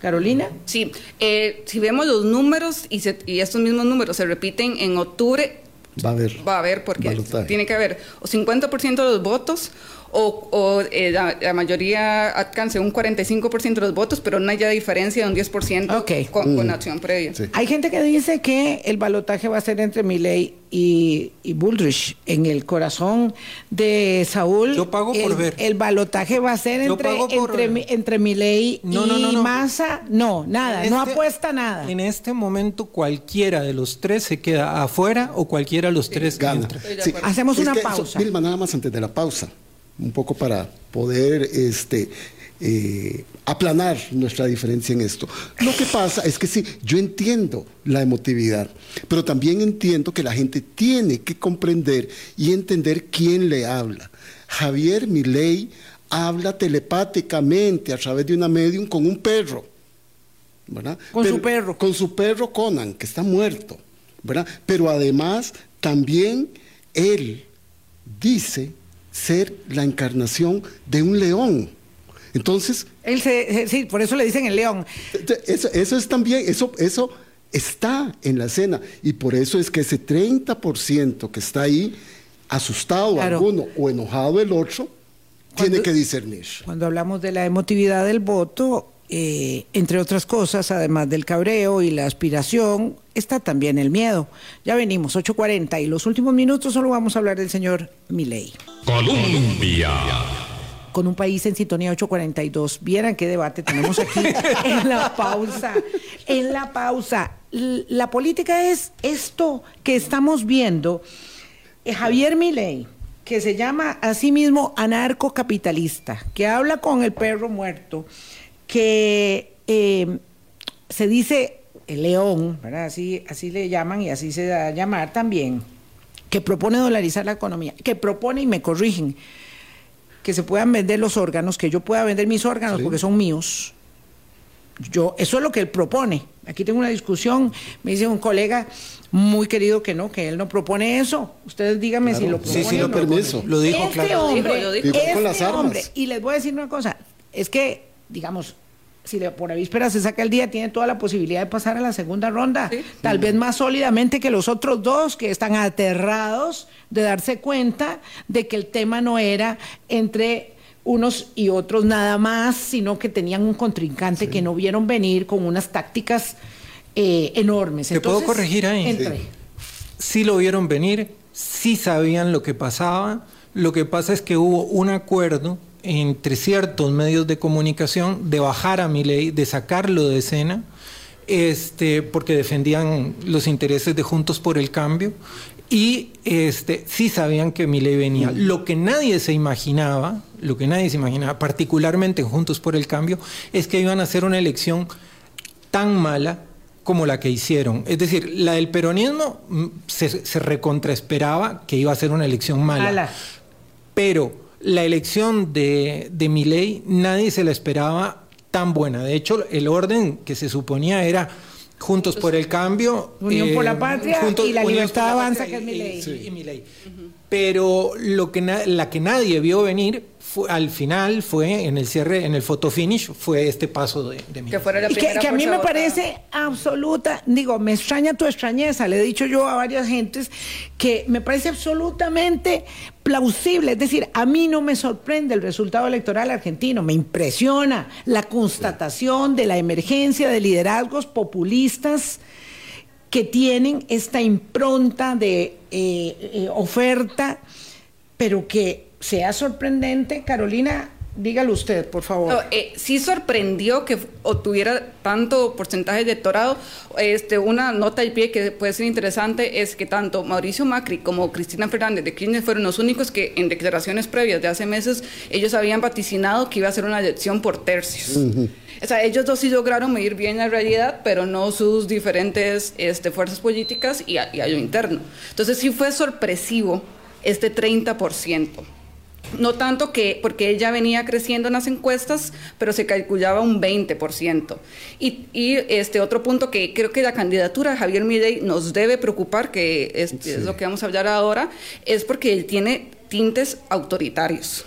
Speaker 1: Carolina.
Speaker 3: Sí, eh, si vemos los números y, y estos mismos números se repiten en octubre,
Speaker 2: Va a haber.
Speaker 3: Va a haber, porque tiene que haber o 50% de los votos o, eh, la, mayoría alcance un 45% de los votos, pero no haya diferencia de un 10% con, con, mm. acción previa.
Speaker 1: Hay gente que dice que el balotaje va a ser entre Milley y, y, Bullrich. En el corazón de Saúl,
Speaker 4: Yo pago
Speaker 1: el,
Speaker 4: por ver.
Speaker 1: el balotaje va a ser entre, entre, entre Milley y Massa. No, nada, no este apuesta nada.
Speaker 4: En este momento cualquiera de los tres se queda afuera o cualquiera de los tres
Speaker 2: gana.
Speaker 1: Hacemos una pausa.
Speaker 2: Vilma, nada más antes de la pausa un poco para poder este, eh, aplanar nuestra diferencia en esto. Lo que pasa es que sí, yo entiendo la emotividad, pero también entiendo que la gente tiene que comprender y entender quién le habla. Javier Milei habla telepáticamente a través de una medium con un perro. ¿verdad?
Speaker 1: Con su perro.
Speaker 2: Con su perro Conan, que está muerto. ¿verdad? Pero además también él dice ser la encarnación de un león. Entonces...
Speaker 1: Él se, sí, por eso le dicen el león.
Speaker 2: Eso, es también, eso, eso está en la escena. Y por eso es que ese 30% que está ahí, asustado alguno o enojado el otro, tiene que discernir.
Speaker 1: Cuando hablamos de la emotividad del voto, eh, entre otras cosas, además del cabreo y la aspiración, está también el miedo. Ya venimos, 8.40, y los últimos minutos solo vamos a hablar del señor Milei. Colombia. Con un país en sintonía 842. Vieran qué debate tenemos aquí en la pausa. En la pausa. La política es esto que estamos viendo. Eh, Javier Milei, que se llama a sí mismo anarcocapitalista, que habla con el perro muerto que eh, se dice el león, ¿verdad? Así, así le llaman y así se da a llamar también, que propone dolarizar la economía, que propone, y me corrigen, que se puedan vender los órganos, que yo pueda vender mis órganos porque son míos. Yo, eso es lo que él propone. Aquí tengo una discusión, me dice un colega muy querido que no, que él no propone eso. Ustedes díganme si lo propone.
Speaker 2: Sí, sí, lo permiso.
Speaker 4: Lo dijo este claro.
Speaker 1: Hombre, lo dijo, Este con las armas. Hombre, y les voy a decir una cosa, es que digamos, si por avíspera se saca el día, tiene toda la posibilidad de pasar a la segunda ronda. Tal vez más sólidamente que los otros dos, que están aterrados de darse cuenta de que el tema no era entre unos y otros nada más, sino que tenían un contrincante que no vieron venir con unas tácticas eh, enormes.
Speaker 4: ¿Te puedo corregir ahí? Sí lo vieron venir, sí sabían lo que pasaba. Lo que pasa es que hubo un acuerdo entre ciertos medios de comunicación de bajar a ley, de sacarlo de escena, este, porque defendían los intereses de Juntos por el Cambio y este, sí sabían que ley venía. Mm. Lo que nadie se imaginaba, lo que nadie se imaginaba, particularmente Juntos por el Cambio, es que iban a hacer una elección tan mala como la que hicieron. Es decir, la del peronismo mm, se, se recontraesperaba que iba a ser una elección mala. mala. Pero la elección de, de Milei nadie se la esperaba tan buena. De hecho, el orden que se suponía era Juntos por el Cambio.
Speaker 1: Unión por la eh, Patria y la Libertad Avanza, que es
Speaker 4: Milei. Pero lo que la que nadie vio venir al final fue en el cierre, en el photo finish, fue este paso de, de
Speaker 1: Que, fuera la que, a mí me parece absoluta, digo, me extraña tu extrañeza, le he dicho yo a varias gentes que me parece absolutamente plausible, es decir, a mí no me sorprende el resultado electoral argentino, me impresiona la constatación de la emergencia de liderazgos populistas que tienen esta impronta de eh, eh, oferta, pero que sea sorprendente, Carolina, dígalo usted, por favor.
Speaker 3: Eh, sí sorprendió que obtuviera tanto porcentaje de electorado. Este, una nota de pie que puede ser interesante es que tanto Mauricio Macri como Cristina Fernández de Kirchner fueron los únicos que en declaraciones previas de hace meses ellos habían vaticinado que iba a ser una elección por tercios. O sea, ellos dos sí lograron medir bien la realidad, pero no sus diferentes este, fuerzas políticas y a, y a lo interno. Entonces sí fue sorpresivo este 30%. No tanto que, porque ella venía creciendo en las encuestas, pero se calculaba un 20%. Y, y este otro punto que creo que la candidatura de Javier Milei nos debe preocupar, que es, es lo que vamos a hablar ahora, es porque él tiene tintes autoritarios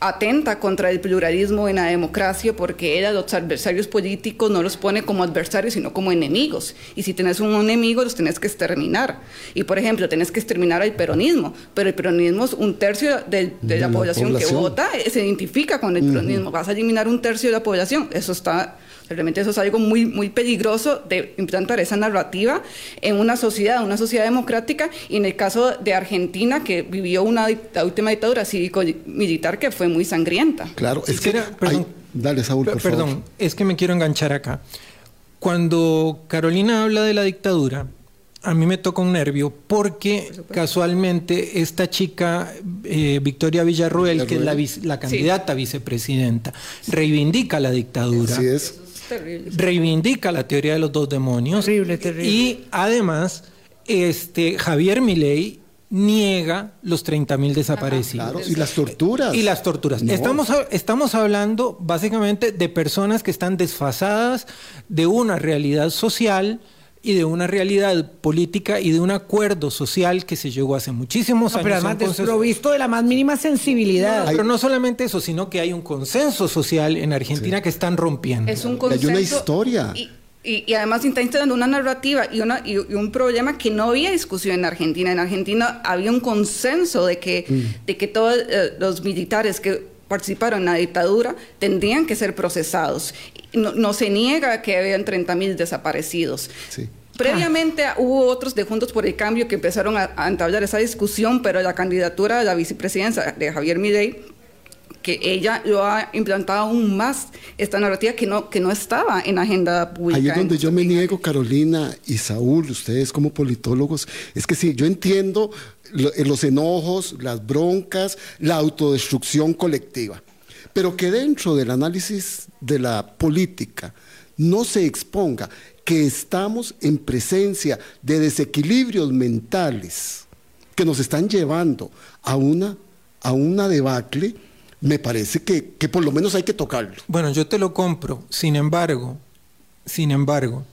Speaker 3: atenta contra el pluralismo en la democracia porque él a los adversarios políticos no los pone como adversarios, sino como enemigos. Y si tenés un enemigo, los tenés que exterminar. Y, por ejemplo, tenés que exterminar al peronismo, pero el peronismo es un tercio de, de, la, población que vota, se identifica con el peronismo. Vas a eliminar un tercio de la población. Eso está Realmente eso es algo muy, muy peligroso de implantar esa narrativa en una sociedad, una sociedad democrática, y en el caso de Argentina, que vivió una la última dictadura cívico-militar que fue muy sangrienta.
Speaker 2: Claro, es que...
Speaker 4: perdón,
Speaker 2: dale, Saúl, por
Speaker 4: Perdón, es que me quiero enganchar acá. Cuando Carolina habla de la dictadura, a mí me toca un nervio porque casualmente esta chica, eh, Victoria Villarruel, que es la, la candidata vicepresidenta, reivindica la dictadura.
Speaker 2: Así es.
Speaker 4: Reivindica la teoría de los dos demonios. Y además, este, Javier Milei niega los 30.000 desaparecidos.
Speaker 2: y las torturas.
Speaker 4: Y las torturas. Estamos, estamos hablando básicamente de personas que están desfasadas de una realidad social y de una realidad política y de un acuerdo social que se llegó hace muchísimos años.
Speaker 1: Pero además desprovisto de la más mínima sensibilidad.
Speaker 4: pero no solamente eso, sino que hay un consenso social en Argentina que están rompiendo.
Speaker 3: Es un consenso.
Speaker 2: Hay una historia.
Speaker 3: Y, y, además está instalando una narrativa y, una, y, un problema que no había discusión en Argentina. En Argentina había un consenso de que, mm. de que todos eh, los militares que participaron en la dictadura tendrían que ser procesados. No, no se niega que habían 30.000 desaparecidos. Previamente hubo otros de Juntos por el Cambio que empezaron a, entablar esa discusión, pero la candidatura de la vicepresidencia de Javier Milei que ella lo ha implantado aún más esta narrativa que no, que no estaba en la agenda pública.
Speaker 2: Ahí es donde yo me niego, Carolina y Saúl, ustedes como politólogos, es que sí, yo entiendo los enojos, las broncas, la autodestrucción colectiva, pero que dentro del análisis de la política no se exponga que estamos en presencia de desequilibrios mentales que nos están llevando a una, a una debacle, me parece que, que por lo menos hay que tocarlo.
Speaker 4: Bueno, yo te lo compro. Sin embargo, sin embargo,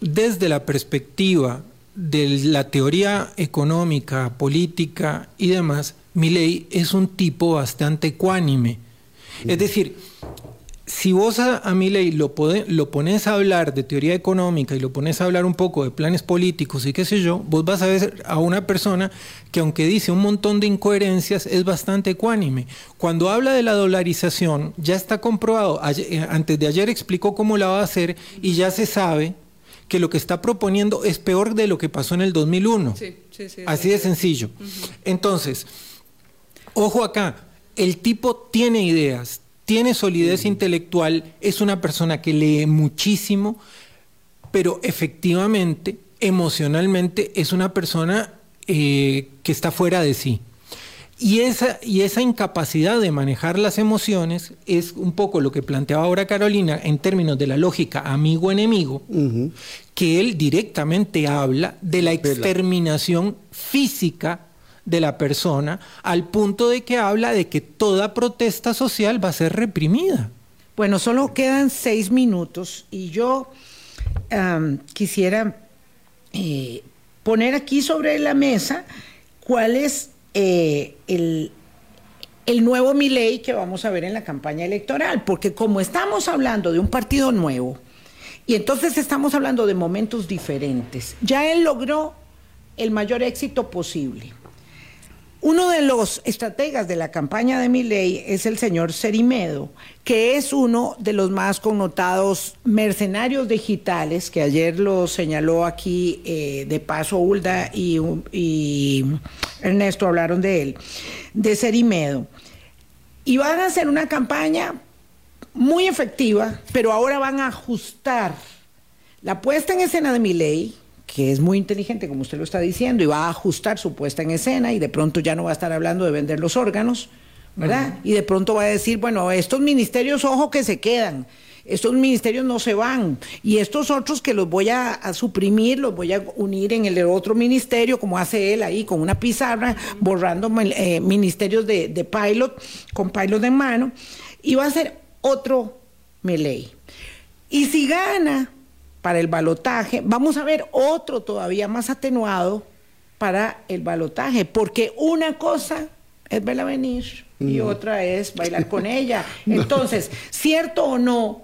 Speaker 4: desde la perspectiva de la teoría económica, política y demás, Milley es un tipo bastante ecuánime. Es decir, si vos a, a Milley lo, lo pones a hablar de teoría económica y lo pones a hablar un poco de planes políticos y qué sé yo, vos vas a ver a una persona que aunque dice un montón de incoherencias, es bastante ecuánime. Cuando habla de la dolarización, ya está comprobado, eh, antes de ayer explicó cómo la va a hacer y ya se sabe que lo que está proponiendo es peor de lo que pasó en el 2001. Así de sencillo. Entonces, ojo acá, el tipo tiene ideas, tiene solidez intelectual, es una persona que lee muchísimo, pero efectivamente, emocionalmente, es una persona eh, que está fuera de sí. Y esa, y esa incapacidad de manejar las emociones es un poco lo que planteaba ahora Carolina en términos de la lógica amigo-enemigo, que él directamente habla de la exterminación física de la persona al punto de que habla de que toda protesta social va a ser reprimida.
Speaker 1: Bueno, solo quedan seis minutos y yo quisiera eh, poner aquí sobre la mesa cuál es eh, el, el nuevo Milei que vamos a ver en la campaña electoral, porque como estamos hablando de un partido nuevo, y entonces estamos hablando de momentos diferentes, ya él logró el mayor éxito posible. Uno de los estrategas de la campaña de Milei es el señor Cerimedo, que es uno de los más connotados mercenarios digitales, que ayer lo señaló aquí eh, de paso Hulda y, Ernesto hablaron de él, de Cerimedo. Y van a hacer una campaña muy efectiva, pero ahora van a ajustar la puesta en escena de Milei que es muy inteligente, como usted lo está diciendo, y va a ajustar su puesta en escena y de pronto ya no va a estar hablando de vender los órganos, ¿verdad? Y de pronto va a decir, bueno, estos ministerios, ojo que se quedan. Estos ministerios no se van. Y estos otros que los voy a, suprimir, los voy a unir en el otro ministerio, como hace él ahí, con una pizarra, borrando eh, ministerios de, de, pilot, con pilot en mano. Y va a ser otro Meley. Y si gana para el balotaje, vamos a ver otro todavía más atenuado para el balotaje, porque una cosa es verla venir y otra es bailar con ella. Entonces, ¿cierto o no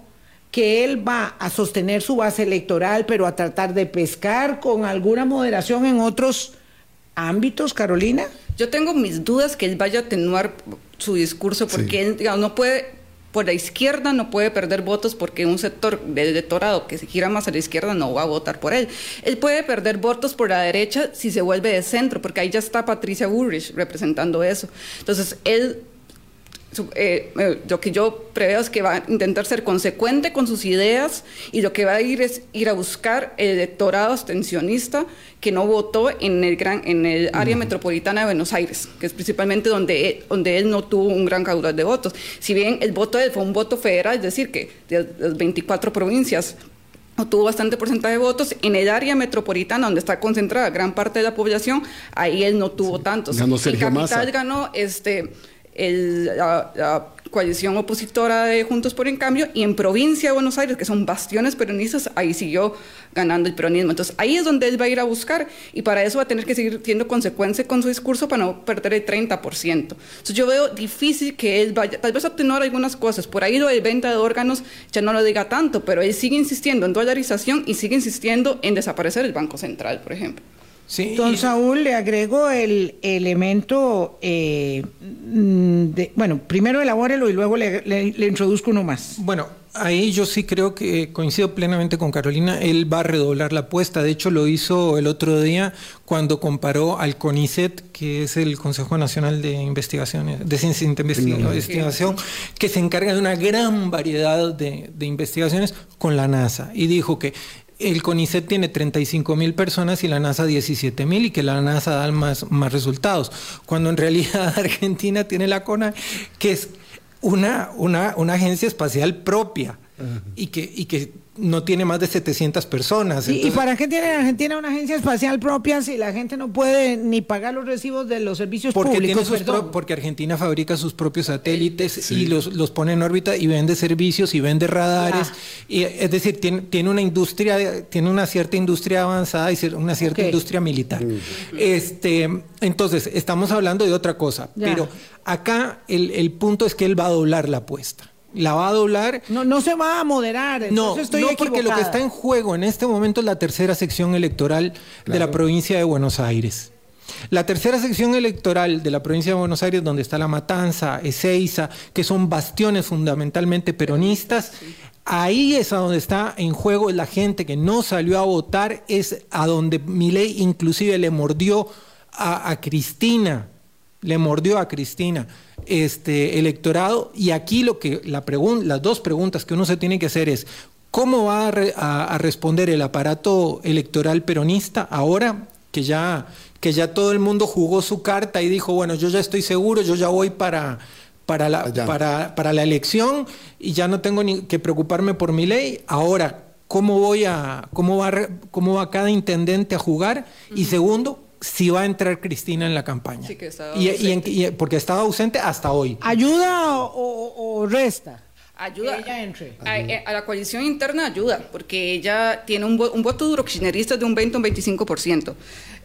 Speaker 1: que él va a sostener su base electoral, pero a tratar de pescar con alguna moderación en otros ámbitos, Carolina?
Speaker 3: Yo tengo mis dudas que él vaya a atenuar su discurso, porque él no puede por la izquierda no puede perder votos porque un sector del electorado que se gira más a la izquierda no va a votar por él. Él puede perder votos por la derecha si se vuelve de centro, porque ahí ya está Patricia Bullrich representando eso. Entonces, él eh, eh, lo que yo preveo es que va a intentar ser consecuente con sus ideas y lo que va a ir es ir a buscar el electorado abstencionista que no votó en el gran en el área metropolitana de Buenos Aires, que es principalmente donde él, donde él no tuvo un gran caudal de votos. Si bien el voto de él fue un voto federal, es decir, que de las 24 provincias tuvo bastante porcentaje de votos. En el área metropolitana, donde está concentrada gran parte de la población, ahí él no tuvo tantos.
Speaker 2: Ganó
Speaker 3: en capital ganó este la, coalición opositora de Juntos por el Cambio, y en provincia de Buenos Aires, que son bastiones peronistas, ahí siguió ganando el peronismo. Entonces ahí es donde él va a ir a buscar, y para eso va a tener que seguir teniendo consecuencia con su discurso para no perder el 30%. Entonces yo veo difícil que él vaya, tal vez obtener algunas cosas, por ahí lo de venta de órganos ya no lo diga tanto, pero él sigue insistiendo en dolarización y sigue insistiendo en desaparecer el Banco Central, por ejemplo.
Speaker 1: Don Saúl, le agrego el elemento, eh, de, bueno, primero elabórelo y luego le, introduzco uno más.
Speaker 4: Bueno, ahí yo sí creo que coincido plenamente con Carolina, él va a redoblar la apuesta, de hecho lo hizo el otro día cuando comparó al CONICET, que es el Consejo Nacional de Investigaciones, de Ciencia de Investigación, que se encarga de una gran variedad de, de investigaciones con la NASA, y dijo que el CONICET tiene 35 mil personas y la NASA 17 mil y que la NASA da más, más resultados, cuando en realidad Argentina tiene la CONA, que es una, una, una agencia espacial propia y que, y que no tiene más de 700 personas.
Speaker 1: ¿Y, para qué tiene Argentina una agencia espacial propia si la gente no puede ni pagar los recibos de los servicios públicos?
Speaker 4: porque Argentina fabrica sus propios satélites y los, los, pone en órbita y vende servicios y vende radares. Y, es decir, tiene, tiene, una industria, tiene una cierta industria avanzada y una cierta industria militar. Este, entonces, estamos hablando de otra cosa. Pero acá el, el punto es que él va a doblar la apuesta la va a doblar.
Speaker 1: No, no se va a moderar.
Speaker 4: No, no porque lo que está en juego en este momento es la tercera sección electoral de la provincia de Buenos Aires. La tercera sección electoral de la provincia de Buenos Aires, donde está La Matanza, Ezeiza, que son bastiones fundamentalmente peronistas, ahí es a donde está en juego la gente que no salió a votar, es a donde Milei inclusive le mordió a, a Cristina, le mordió a Cristina este electorado y aquí lo que la las dos preguntas que uno se tiene que hacer es cómo va a, responder el aparato electoral peronista ahora que ya que ya todo el mundo jugó su carta y dijo bueno yo ya estoy seguro yo ya voy para para la, para, para la elección y ya no tengo ni que preocuparme por mi ley. Ahora cómo voy a cómo va cómo va cada intendente a jugar y segundo si va a entrar Cristina en la campaña. Sí, que y, porque estaba ausente hasta hoy.
Speaker 1: ¿Ayuda o, resta?
Speaker 3: Ayuda. ella entre. Eh, a, la coalición interna ayuda, porque ella tiene un, un voto duro kirchnerista de un 20 o un 25%.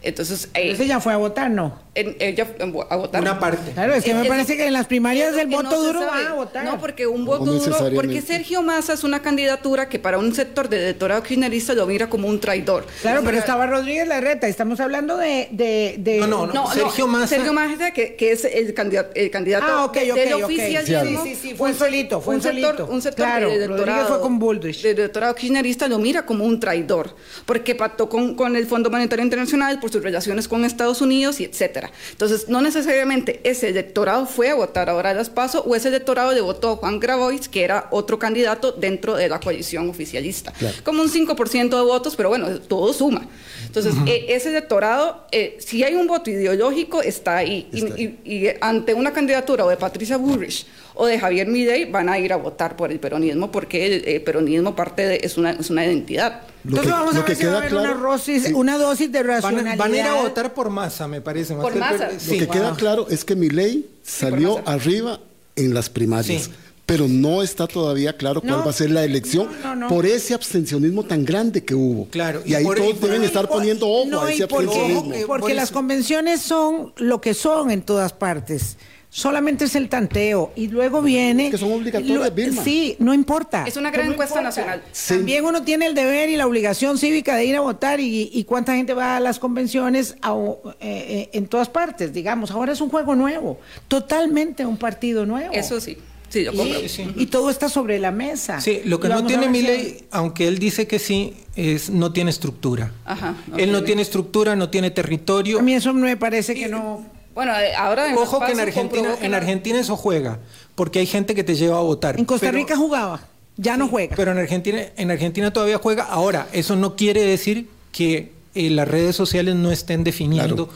Speaker 3: Entonces,
Speaker 1: eh, ella fue a votar, ¿no?
Speaker 3: ella a votar.
Speaker 4: Una parte.
Speaker 1: Claro, es que me parece que en las primarias del voto duro va a votar.
Speaker 3: No, porque un voto duro, porque Sergio Massa es una candidatura que para un sector de electorado kirchnerista lo mira como un traidor.
Speaker 1: Claro, pero estaba Rodríguez Larreta, estamos hablando de... de, de...
Speaker 4: No, no, no, Sergio Massa.
Speaker 3: Sergio Massa, que, que es el candidato, el candidato
Speaker 1: ah, okay,
Speaker 3: okay,
Speaker 1: del oficialismo. Sí, sí, sí, fue un solito, fue un, solito.
Speaker 3: Sector, un sector claro, de electorado,
Speaker 1: fue con Bullrich.
Speaker 3: El electorado kirchnerista lo mira como un traidor, porque pactó con, con el Fondo Monetario Internacional, por sus relaciones con Estados Unidos y etcétera. Entonces, no necesariamente ese electorado fue a votar ahora a las PASO o ese electorado le votó a Juan Grabois, que era otro candidato dentro de la coalición oficialista. Como un 5% de votos, pero bueno, todo suma. Entonces, eh, ese electorado, eh, si hay un voto ideológico, está ahí. y, ante una candidatura o de Patricia Bullrich o de Javier Midey, van a ir a votar por el peronismo porque el, peronismo parte de, es, una, es una identidad.
Speaker 1: Entonces vamos a ver si va a haber una, dosis, una dosis de racionalidad.
Speaker 4: Van, a ir a votar por masa, me parece.
Speaker 3: Por masa.
Speaker 2: Lo que queda claro es que Milei salió arriba en las primarias. Pero no está todavía claro cuál va a ser la elección por ese abstencionismo tan grande que hubo.
Speaker 4: Claro.
Speaker 2: Y, ahí todos deben estar poniendo ojo a ese abstencionismo.
Speaker 1: porque las convenciones son lo que son en todas partes solamente es el tanteo y luego viene...
Speaker 2: que son obligatorias, Vilma.
Speaker 1: Sí, no importa.
Speaker 3: Es una gran encuesta nacional.
Speaker 1: También uno tiene el deber y la obligación cívica de ir a votar y, cuánta gente va a las convenciones eh, eh, en todas partes, digamos. Ahora es un juego nuevo, totalmente un partido nuevo.
Speaker 3: Eso sí. Sí, yo
Speaker 1: y, y, todo está sobre la mesa.
Speaker 4: Sí, lo que no tiene mi ley, aunque él dice que sí, es no tiene estructura. Ajá, él no tiene estructura, no tiene territorio.
Speaker 1: A mí eso me parece que no
Speaker 3: bueno, eh, ahora
Speaker 4: en Ojo que en Argentina, en Argentina eso juega, porque hay gente que te lleva a votar.
Speaker 1: En Costa Rica jugaba, ya no juega.
Speaker 4: Pero en Argentina, en Argentina todavía juega. Ahora, eso no quiere decir que eh, las redes sociales no estén definiendo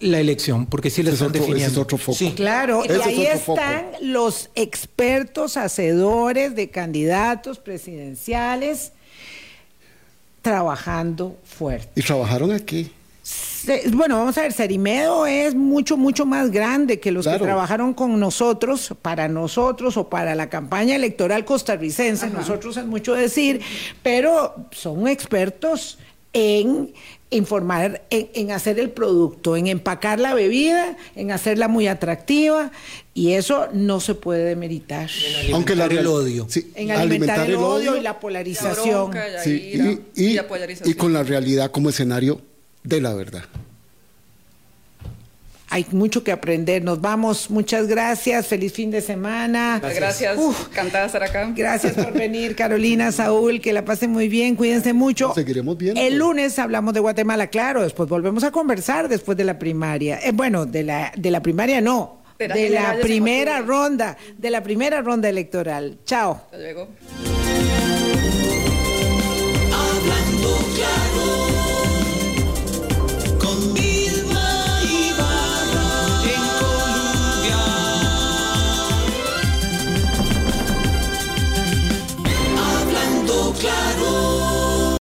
Speaker 4: la elección, porque sí la están definiendo.
Speaker 2: es otro foco.
Speaker 1: Sí, claro. y ahí están los expertos hacedores de candidatos presidenciales trabajando fuerte.
Speaker 2: ¿Y trabajaron aquí?
Speaker 1: Bueno, vamos a ver, Serimedo es mucho, mucho más grande que los que trabajaron con nosotros, para nosotros o para la campaña electoral costarricense. Nosotros es mucho decir, pero son expertos en informar, en, hacer el producto, en empacar la bebida, en hacerla muy atractiva, y eso no se puede demeritar.
Speaker 4: En Aunque el odio.
Speaker 1: en alimentar, el, odio, y la polarización.
Speaker 2: y con la realidad como escenario de la verdad.
Speaker 1: Hay mucho que aprender. Nos vamos. Muchas gracias. Feliz fin de semana.
Speaker 3: Gracias. Encantada estar acá.
Speaker 1: Gracias por venir, Carolina, Saúl. Que la pasen muy bien. Cuídense mucho.
Speaker 2: seguiremos bien.
Speaker 1: El lunes hablamos de Guatemala, claro. Después volvemos a conversar después de la primaria. Eh, bueno, de la, de la primaria no. De, la primera ronda. De la primera ronda electoral. Chao.
Speaker 3: Hasta luego.